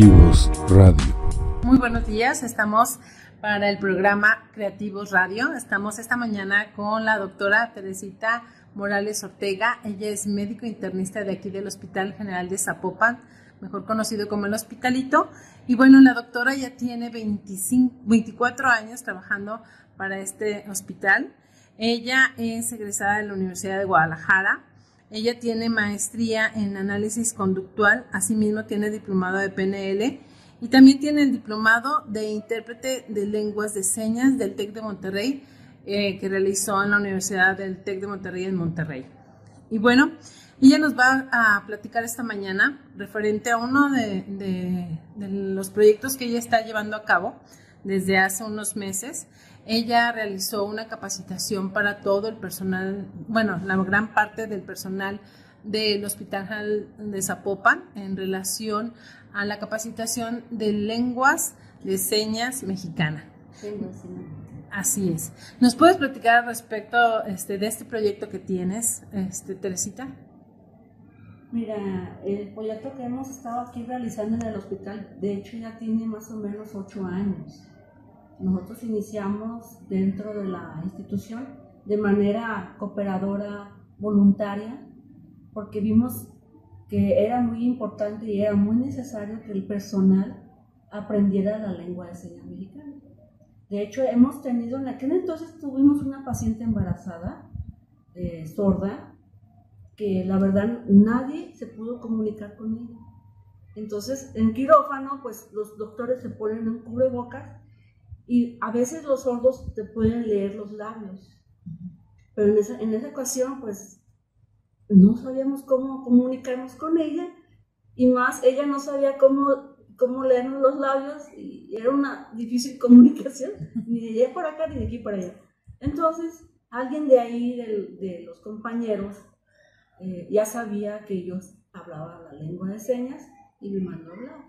Creativos Radio. Muy buenos días, estamos para el programa Creativos Radio. Estamos esta mañana con la doctora Teresita Morales Ortega. Ella es médico internista de aquí del Hospital General de Zapopan, mejor conocido como el Hospitalito. Y bueno, la doctora ya tiene 25, 24 años trabajando para este hospital. Ella es egresada de la Universidad de Guadalajara. Ella tiene maestría en análisis conductual, asimismo tiene diplomado de PNL y también tiene el diplomado de intérprete de lenguas de señas del TEC de Monterrey, eh, que realizó en la Universidad del TEC de Monterrey en Monterrey. Y bueno, ella nos va a platicar esta mañana referente a uno de, de los proyectos que ella está llevando a cabo desde hace unos meses. Ella realizó una capacitación para todo el personal, bueno, la gran parte del personal del Hospital de Zapopan en relación a la capacitación de lenguas de señas mexicana. Así es. ¿Nos puedes platicar respecto este, de este proyecto que tienes, este, Teresita? Mira, el proyecto que hemos estado aquí realizando en el hospital, de hecho ya tiene más o menos ocho años. Nosotros iniciamos dentro de la institución de manera cooperadora, voluntaria, porque vimos que era muy importante y era muy necesario que el personal aprendiera la lengua de señas mexicana. De hecho, hemos tenido, en aquel entonces tuvimos una paciente embarazada, eh, sorda, que la verdad nadie se pudo comunicar con ella. Entonces, en quirófano, pues los doctores se ponen en cubrebocas y a veces los sordos te pueden leer los labios. Pero en esa, en esa ocasión, pues no sabíamos cómo comunicarnos con ella y más ella no sabía cómo, cómo leernos los labios y era una difícil comunicación, ni de allá para acá ni de aquí para allá. Entonces, alguien de ahí, de, los compañeros, eh, ya sabía que yo hablaba la lengua de señas y me mandó a hablar.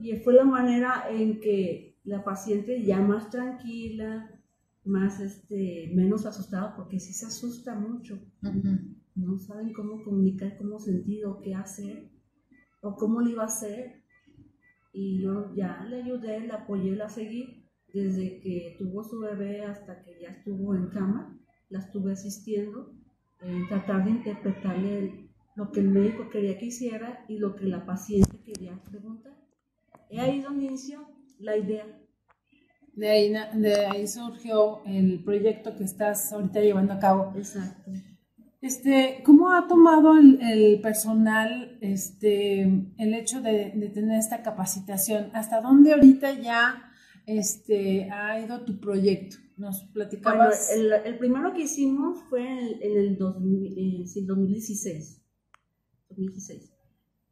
Y fue la manera en que la paciente ya más tranquila, más este, menos asustada, porque sí se asusta mucho no saben cómo comunicar, cómo sentir o qué hacer o cómo le iba a hacer. Y yo ya le ayudé, le apoyé, la seguí desde que tuvo su bebé hasta que ya estuvo en cama, la estuve asistiendo en tratar de interpretarle lo que el médico quería que hiciera y lo que la paciente quería preguntar. Es ahí donde inició la idea. De ahí, de ahí surgió el proyecto que estás ahorita llevando a cabo. Exacto. Este, ¿Cómo ha tomado el, personal este, el hecho de, tener esta capacitación? ¿Hasta dónde ahorita ya este, ha ido tu proyecto? ¿Nos platicabas? el, primero que hicimos fue en, el 2016. 2016.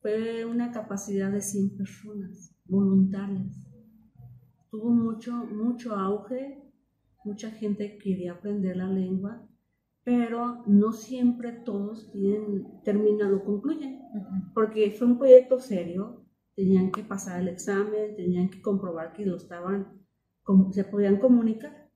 Fue una capacidad de 100 personas voluntarias. Tuvo mucho, mucho auge, mucha gente quería aprender la lengua pero no siempre todos tienen, terminan o concluyen, porque fue un proyecto serio, tenían que pasar el examen, tenían que comprobar que lo estaban, se podían comunicar,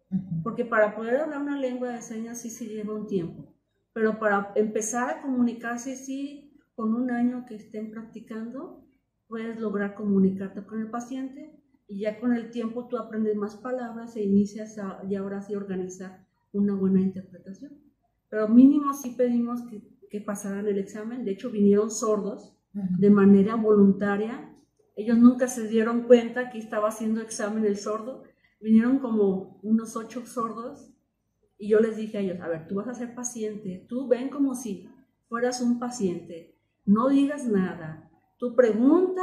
porque para poder hablar una lengua de señas sí se lleva un tiempo, pero para empezar a comunicarse sí, con un año que estén practicando, puedes lograr comunicarte con el paciente y ya con el tiempo tú aprendes más palabras e inicias a, y ahora sí organizar una buena interpretación pero mínimo sí pedimos que, que pasaran el examen. De hecho, vinieron sordos de manera voluntaria. Ellos nunca se dieron cuenta que estaba haciendo examen el sordo. Vinieron como unos ocho sordos y yo les dije a ellos, a ver, tú vas a ser paciente, tú ven como si fueras un paciente, no digas nada, tú pregunta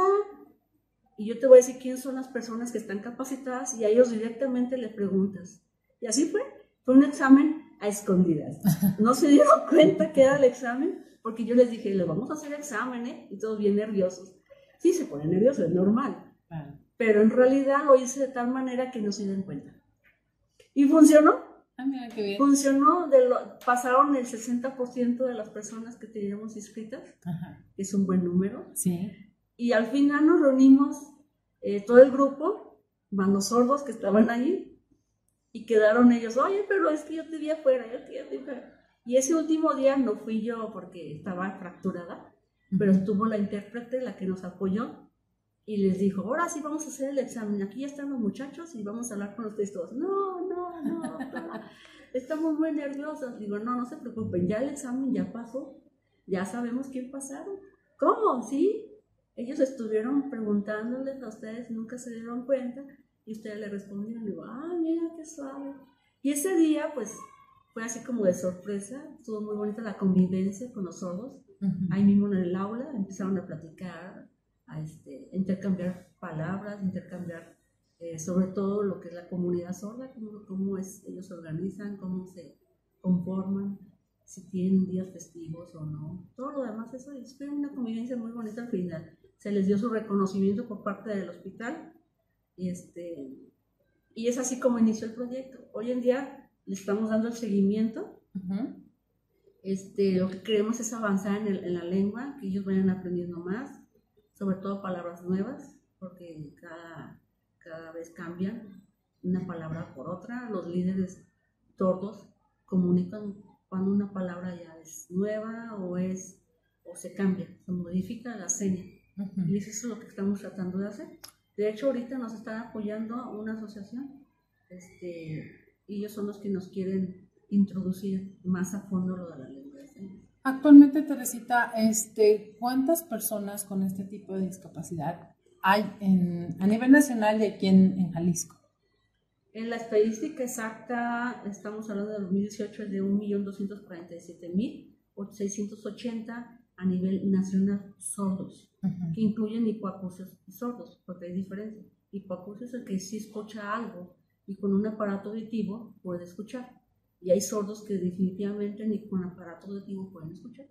y yo te voy a decir quién son las personas que están capacitadas y a ellos directamente le preguntas. Y así fue, fue un examen a escondidas. No se dieron cuenta que era el examen porque yo les dije, le vamos a hacer examen, ¿eh? Y todos bien nerviosos. Sí, se ponen nerviosos, es normal. Pero en realidad lo hice de tal manera que no se den cuenta. Y funcionó. Ah, mira qué bien. Funcionó, de lo, pasaron el 60% de las personas que teníamos inscritas, que es un buen número. Sí. Y al final nos reunimos eh, todo el grupo, van los sordos que estaban allí, y quedaron ellos, oye, pero es que yo te vi afuera, yo te vi afuera. Y ese último día no fui yo porque estaba fracturada, pero estuvo la intérprete, la que nos apoyó, y les dijo, ahora sí vamos a hacer el examen, aquí ya están los muchachos y vamos a hablar con ustedes todos. No, no, no, estamos muy nerviosos. Digo, no, no se preocupen, ya el examen ya pasó, ya sabemos quién pasaron. ¿Cómo? ¿Sí? Ellos estuvieron preguntándoles a ustedes, nunca se dieron cuenta y ustedes le respondieron, digo, ah, mira qué suave. Y ese día, pues, fue así como de sorpresa, estuvo muy bonita la convivencia con los sordos. Ahí mismo en el aula empezaron a platicar, a este, intercambiar palabras, intercambiar eh, sobre todo lo que es la comunidad sorda, cómo, cómo es, ellos se organizan, cómo se conforman, si tienen días festivos o no. Todo lo demás, eso fue una convivencia muy bonita al final. Se les dio su reconocimiento por parte del hospital y, este, y es así como inició el proyecto. Hoy en día le estamos dando el seguimiento. este, lo que queremos es avanzar en, en la lengua, que ellos vayan aprendiendo más sobre todo palabras nuevas, porque cada, cada vez cambian una palabra por otra. Los líderes tordos comunican cuando una palabra ya es nueva o es o se cambia, se modifica la seña. Y eso es lo que estamos tratando de hacer. De hecho, ahorita nos está apoyando una asociación este, y ellos son los que nos quieren introducir más a fondo lo de la lengua de señas. Actualmente, Teresita, este, ¿cuántas personas con este tipo de discapacidad hay a nivel nacional y aquí en, Jalisco? En la estadística exacta, estamos hablando de 2018, es de 1.247.680 a nivel nacional sordos, que incluyen hipoacusios y sordos, porque hay diferencia. Hipoacusios es el que sí escucha algo y con un aparato auditivo puede escuchar y hay sordos que definitivamente ni con aparato auditivo pueden escuchar.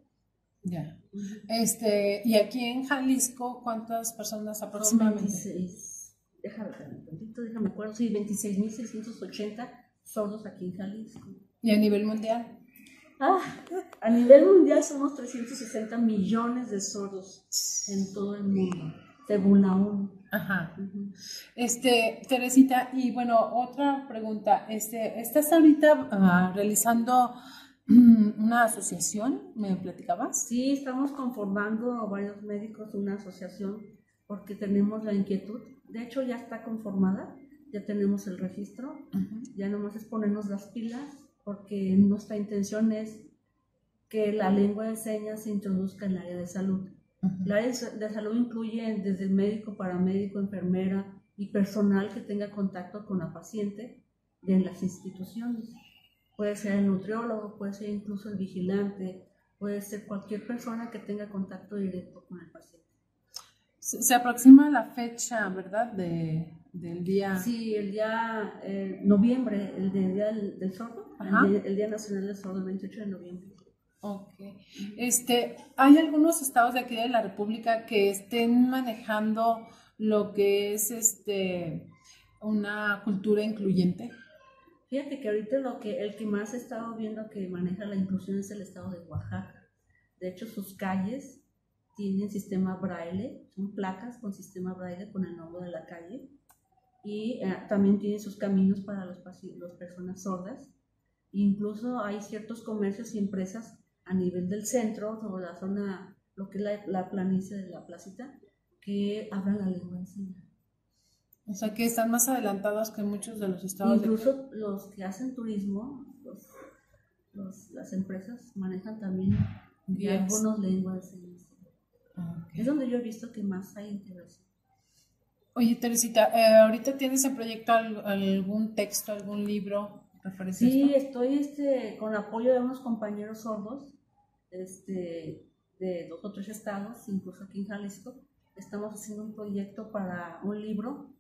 Ya. Este, y aquí en Jalisco, ¿cuántas personas aproximadamente? 26, déjame ver un poquito, déjame acuerdo, sí, 26.680 sordos aquí en Jalisco. ¿Y a nivel mundial? Ah, a nivel mundial somos 360 millones de sordos en todo el mundo, según la ONU. Ajá. Este, Teresita, y bueno, otra pregunta. Este, ¿Estás ahorita ah, realizando mm, una asociación? ¿Me platicabas? Sí, estamos conformando varios médicos una asociación porque tenemos la inquietud. De hecho, ya está conformada, ya tenemos el registro, ya nomás es ponernos las pilas porque nuestra intención es que la lengua de señas se introduzca en el área de salud. La área de salud incluye desde el médico, paramédico, enfermera y personal que tenga contacto con la paciente de las instituciones. Puede ser el nutriólogo, puede ser incluso el vigilante, puede ser cualquier persona que tenga contacto directo con el paciente. Se, aproxima la fecha, ¿verdad? De, del día. Sí, el día eh, noviembre, el día del, sordo, el el día, Nacional del Sordo, el 28 de noviembre. Ok. Este, ¿Hay algunos estados de aquí de la República que estén manejando lo que es este una cultura incluyente? Fíjate que ahorita lo que, el que más he estado viendo que maneja la inclusión es el estado de Oaxaca. De hecho, sus calles tienen sistema braille, son placas con sistema braille con el nombre de la calle. Y eh, también tienen sus caminos para los, las personas sordas. Incluso hay ciertos comercios y empresas a nivel del centro, o la zona, lo que es la, la planicie de la placita, que hablan la lengua encima. O sea que están más adelantados que muchos de los estados. Incluso los que hacen turismo, los, las empresas manejan también algunas lenguas. Es donde yo he visto que más hay integración. Oye, Teresita, eh, ¿ahorita tienes en proyecto algún texto, algún libro Sí, estoy este, con apoyo de unos compañeros sordos este, de dos o tres estados, incluso aquí en Jalisco. Estamos haciendo un proyecto para un libro,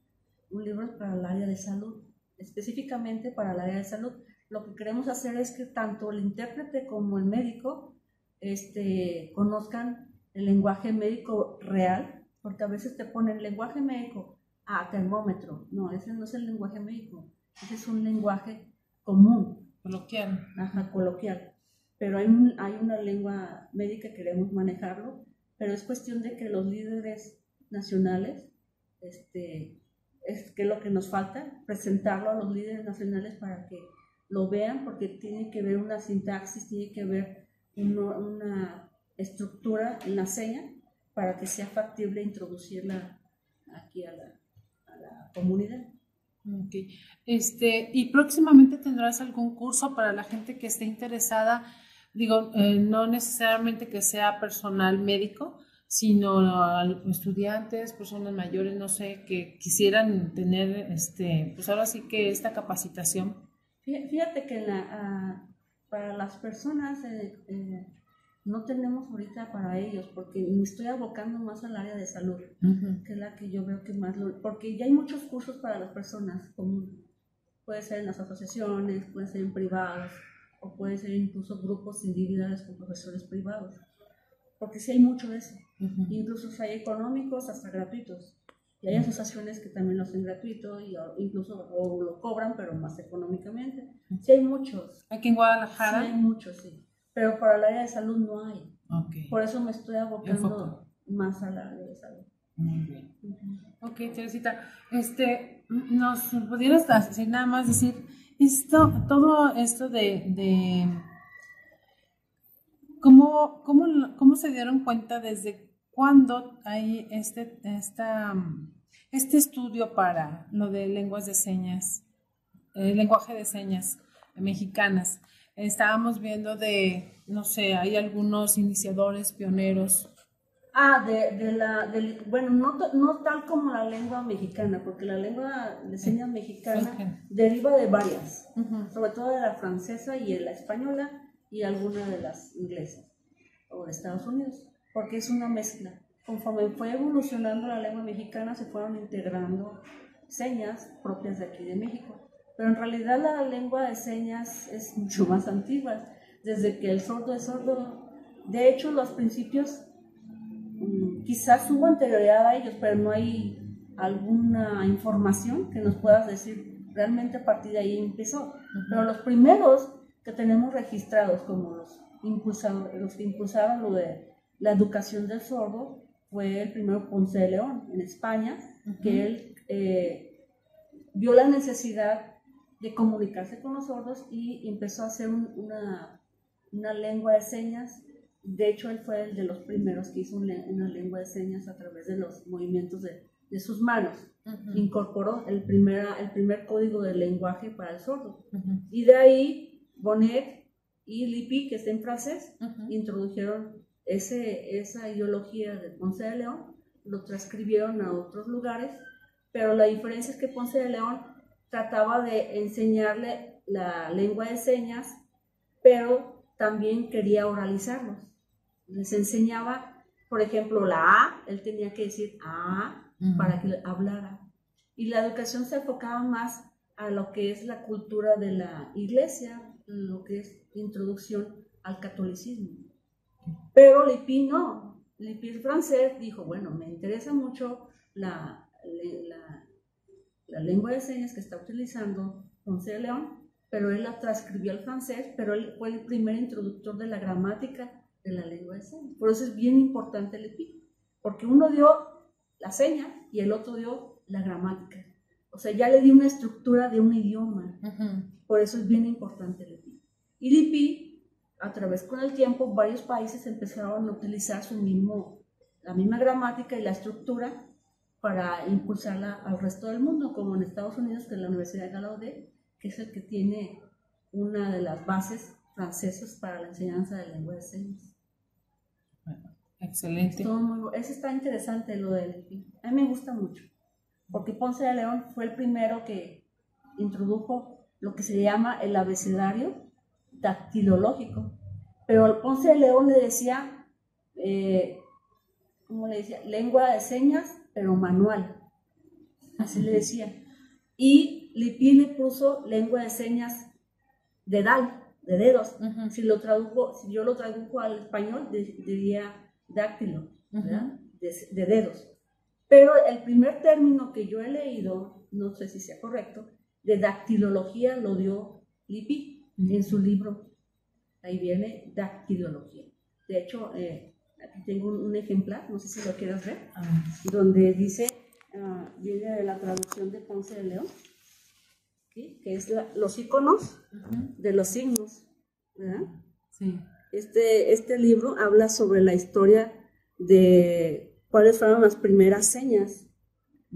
un libro para el área de salud, específicamente para el área de salud. Lo que queremos hacer es que tanto el intérprete como el médico este, conozcan el lenguaje médico real, porque a veces te ponen lenguaje médico a termómetro. No, ese no es el lenguaje médico, ese es un lenguaje común. Coloquial. Ajá, coloquial. Pero hay, hay una lengua médica que queremos manejarlo, pero es cuestión de que los líderes nacionales, este, es que lo que nos falta, presentarlo a los líderes nacionales para que lo vean, porque tiene que ver una sintaxis, tiene que ver una estructura en la seña para que sea factible introducirla aquí a la, a la comunidad. Okay. Este, y próximamente tendrás algún curso para la gente que esté interesada, digo, eh, no necesariamente que sea personal médico, sino estudiantes, personas mayores, no sé, que quisieran tener, este, pues ahora sí que esta capacitación. Fíjate que la, ah, para las personas eh, eh, no tenemos ahorita para ellos, porque me estoy abocando más al área de salud, que es la que yo veo que más lo... Porque ya hay muchos cursos para las personas, como puede ser en las asociaciones, puede ser en privados, o puede ser incluso grupos individuales con profesores privados porque sí hay mucho de eso. Incluso hay económicos hasta gratuitos. Y hay asociaciones que también lo hacen gratuito, y, incluso o lo cobran, pero más económicamente. Sí hay muchos. ¿Aquí en Guadalajara? Sí hay muchos, sí. Pero para el área de salud no hay. Por eso me estoy abocando más al área de salud. Muy bien. Ok, Teresita, este, ¿nos pudieras decir nada más decir esto, todo esto de ¿Cómo, cómo, cómo se dieron cuenta desde cuándo hay este, esta, este estudio para lo de lenguas de señas, el lenguaje de señas mexicanas? Estábamos viendo de, no sé, hay algunos iniciadores, pioneros. Ah, de, de la, bueno, no, no, tal como la lengua mexicana, porque la lengua de señas mexicana deriva de varias, sobre todo de la francesa y de la española, y alguna de las inglesas o de Estados Unidos, porque es una mezcla. Conforme fue evolucionando la lengua mexicana, se fueron integrando señas propias de aquí de México. Pero en realidad la lengua de señas es mucho más antigua, desde que el sordo es sordo. De hecho, los principios mm, quizás hubo anterioridad a ellos, pero no hay alguna información que nos puedas decir realmente a partir de ahí empezó. Pero los primeros que tenemos registrados como los, los que impulsaron lo de la educación del sordo fue el primero Ponce de León en España, que él eh, vio la necesidad de comunicarse con los sordos y empezó a hacer una, una, lengua de señas. De hecho, él fue el de los primeros que hizo una lengua de señas a través de los movimientos de, de sus manos. Incorporó el, primera, el primer código de lenguaje para el sordo. Y de ahí Bonnet y Lippi, que está en francés, introdujeron ese, esa ideología de Ponce de León, lo transcribieron a otros lugares, pero la diferencia es que Ponce de León trataba de enseñarle la lengua de señas, pero también quería oralizarlos. Les enseñaba, por ejemplo, la A, él tenía que decir A para que hablara. Y la educación se enfocaba más a lo que es la cultura de la iglesia, lo que es introducción al catolicismo. Pero Lippi no, Lippi el francés dijo, bueno, me interesa mucho la, la, la, lengua de señas que está utilizando Ponce de León, pero él la transcribió al francés, pero él fue el primer introductor de la gramática de la lengua de señas. Por eso es bien importante Lippi, porque uno dio la seña y el otro dio la gramática. O sea, ya le dio una estructura de un idioma. Por eso es bien importante el IPI. Y el IPI, a través con el tiempo, varios países empezaron a utilizar su mismo, la misma gramática y la estructura para impulsarla al resto del mundo, como en Estados Unidos, que es la Universidad de Gallaudet, que es el que tiene una de las bases francesas para la enseñanza de lengua de señas. excelente. eso está interesante lo del. A mí me gusta mucho, porque Ponce de León fue el primero que introdujo lo que se llama el abecedario dactilológico. Pero Ponce de León le decía, eh, ¿cómo le decía? Lengua de señas, pero manual. Así le decía. Y Lippi le puso lengua de señas de dal, de dedos. si, lo tradujo, si yo lo tradujo al español, diría dáctilo, de, de dedos. Pero el primer término que yo he leído, no sé si sea correcto, de dactilología lo dio Lippi en su libro. Ahí viene dactilología. De hecho, eh, aquí tengo un, ejemplar, no sé si lo quieres ver, ah. donde dice, uh, viene de la traducción de Ponce de León, que es los iconos de los signos. Sí. Este, este libro habla sobre la historia de cuáles fueron las primeras señas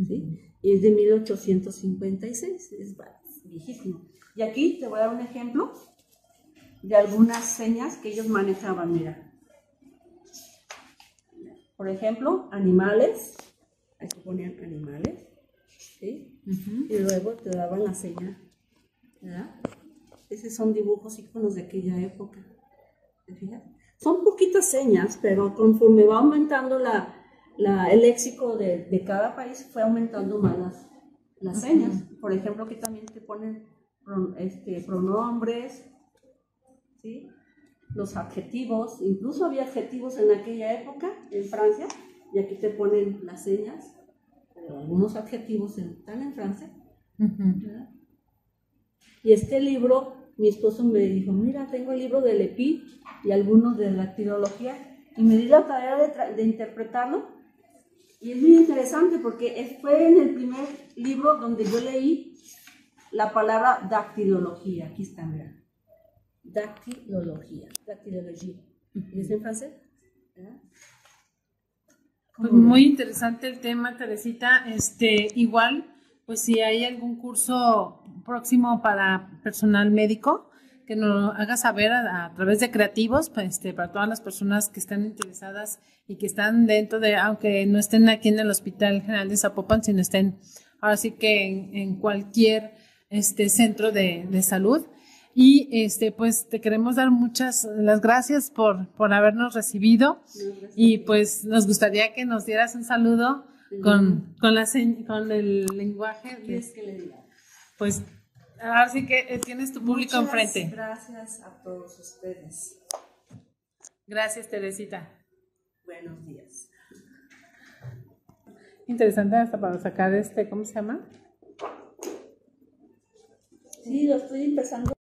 ¿sí? Y es de 1856, es viejísimo. Y aquí te voy a dar un ejemplo de algunas señas que ellos manejaban, mira. Por ejemplo, animales, aquí ponían animales, ¿sí? Y luego te daban la seña, ¿verdad? Esos son dibujos íconos de aquella época, ¿te fijas? Son poquitas señas, pero conforme va aumentando la, el léxico de, cada país, fue aumentando más las, las señas. Por ejemplo, aquí también te ponen este, pronombres, ¿sí? Los adjetivos, incluso había adjetivos en aquella época en Francia, y aquí te ponen las señas, algunos adjetivos están en Francia. Y este libro, mi esposo me dijo, mira, tengo el libro de Lepi y algunos de la dactilología, y me di la tarea de, interpretarlo, y es muy interesante porque fue en el primer libro donde yo leí la palabra dactilología, aquí está, mira, dactilología, dactilología, ¿es en francés? Pues muy interesante el tema, Teresita. Este, igual, pues si hay algún curso próximo para personal médico, que nos haga saber a, través de creativos, pues, este, para todas las personas que están interesadas y que están dentro de, aunque no estén aquí en el Hospital General de Zapopan, sino estén ahora sí que en, cualquier este, centro de, de salud y este, pues te queremos dar muchas las gracias por, por habernos recibido. y pues nos gustaría que nos dieras un saludo con, con, la, con el lenguaje. Pues ahora sí que eh, tienes tu público enfrente. Gracias a todos ustedes. Gracias, Teresita. Buenos días. Interesante hasta para sacar este, ¿cómo se llama? Sí, lo estoy empezando.